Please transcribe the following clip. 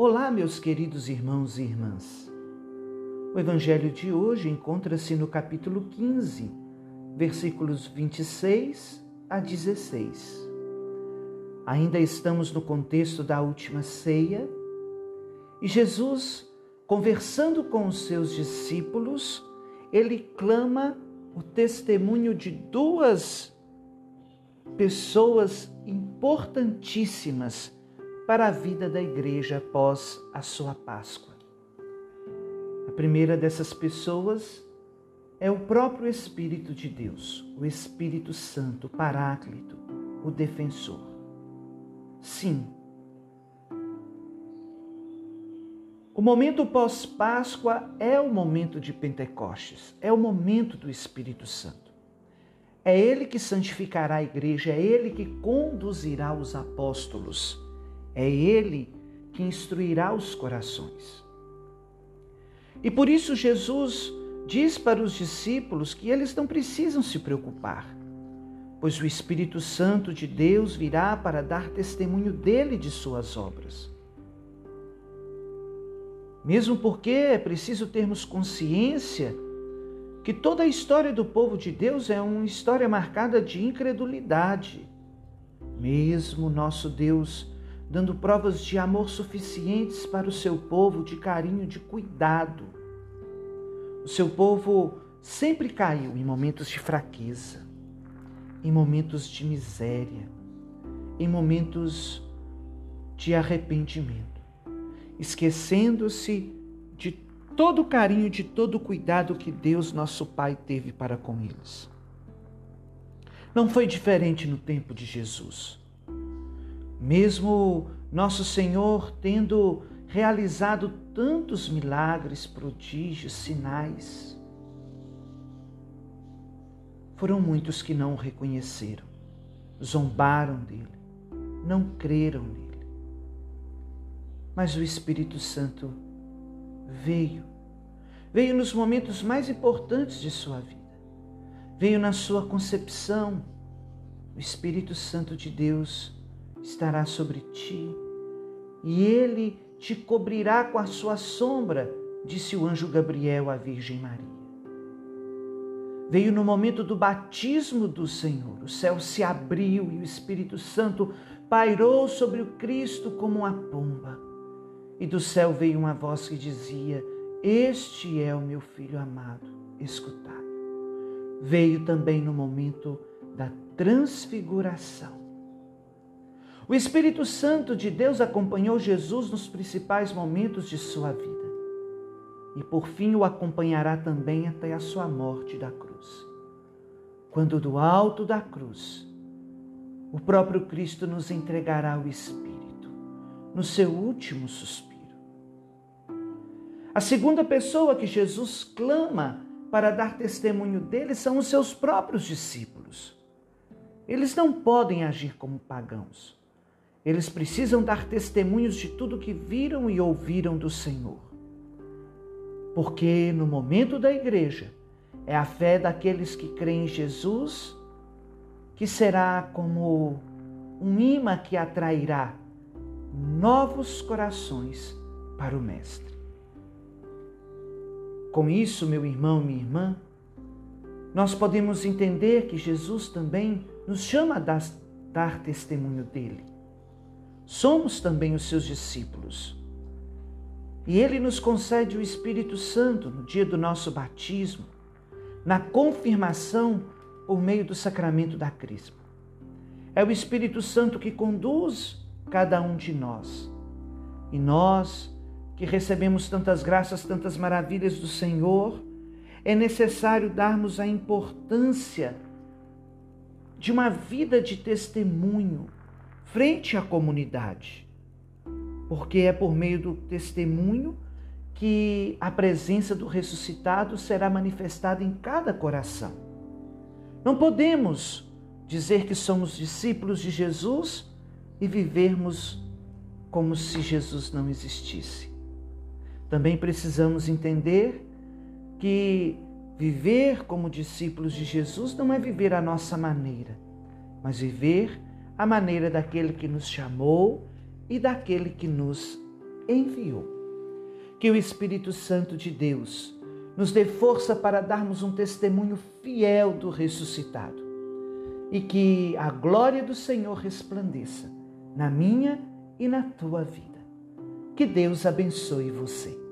Olá, meus queridos irmãos e irmãs. O evangelho de hoje encontra-se no capítulo 15, versículos 26 a 16. Ainda estamos no contexto da última ceia e Jesus, conversando com os seus discípulos, ele clama o testemunho de duas pessoas importantíssimas para a vida da igreja após a sua Páscoa. A primeira dessas pessoas é o próprio Espírito de Deus, o Espírito Santo, Paráclito, o defensor. Sim, o momento pós-Páscoa é o momento de Pentecostes, é o momento do Espírito Santo. É Ele que santificará a igreja, é Ele que conduzirá os apóstolos é Ele que instruirá os corações. E por isso Jesus diz para os discípulos que eles não precisam se preocupar, pois o Espírito Santo de Deus virá para dar testemunho dele de suas obras. Mesmo porque é preciso termos consciência que toda a história do povo de Deus é uma história marcada de incredulidade. Mesmo nosso Deus dando provas de amor suficientes para o seu povo, de carinho, de cuidado. O seu povo sempre caiu em momentos de fraqueza, em momentos de miséria, em momentos de arrependimento, esquecendo-se de todo o carinho, de todo o cuidado que Deus, nosso Pai, teve para com eles. Não foi diferente no tempo de Jesus. Mesmo nosso Senhor tendo realizado tantos milagres, prodígios, sinais, foram muitos que não o reconheceram, zombaram dele, não creram nele. Mas o Espírito Santo veio, veio nos momentos mais importantes de sua vida, veio na sua concepção. O Espírito Santo de Deus estará sobre ti, e ele te cobrirá com a sua sombra, disse o anjo Gabriel à Virgem Maria. Veio no momento do batismo do Senhor, o céu se abriu e o Espírito Santo pairou sobre o Cristo como uma pomba. E do céu veio uma voz que dizia: Este é o meu filho amado, escutai. Veio também no momento da transfiguração o Espírito Santo de Deus acompanhou Jesus nos principais momentos de sua vida e por fim o acompanhará também até a sua morte da cruz. Quando do alto da cruz, o próprio Cristo nos entregará o Espírito no seu último suspiro. A segunda pessoa que Jesus clama para dar testemunho dele são os seus próprios discípulos. Eles não podem agir como pagãos. Eles precisam dar testemunhos de tudo que viram e ouviram do Senhor. Porque no momento da igreja, é a fé daqueles que creem em Jesus que será como um imã que atrairá novos corações para o Mestre. Com isso, meu irmão, minha irmã, nós podemos entender que Jesus também nos chama a dar testemunho dele somos também os seus discípulos. E ele nos concede o Espírito Santo no dia do nosso batismo, na confirmação por meio do sacramento da Crisma. É o Espírito Santo que conduz cada um de nós. E nós, que recebemos tantas graças, tantas maravilhas do Senhor, é necessário darmos a importância de uma vida de testemunho frente à comunidade, porque é por meio do testemunho que a presença do ressuscitado será manifestada em cada coração. Não podemos dizer que somos discípulos de Jesus e vivermos como se Jesus não existisse. Também precisamos entender que viver como discípulos de Jesus não é viver à nossa maneira, mas viver a maneira daquele que nos chamou e daquele que nos enviou. Que o Espírito Santo de Deus nos dê força para darmos um testemunho fiel do ressuscitado e que a glória do Senhor resplandeça na minha e na tua vida. Que Deus abençoe você.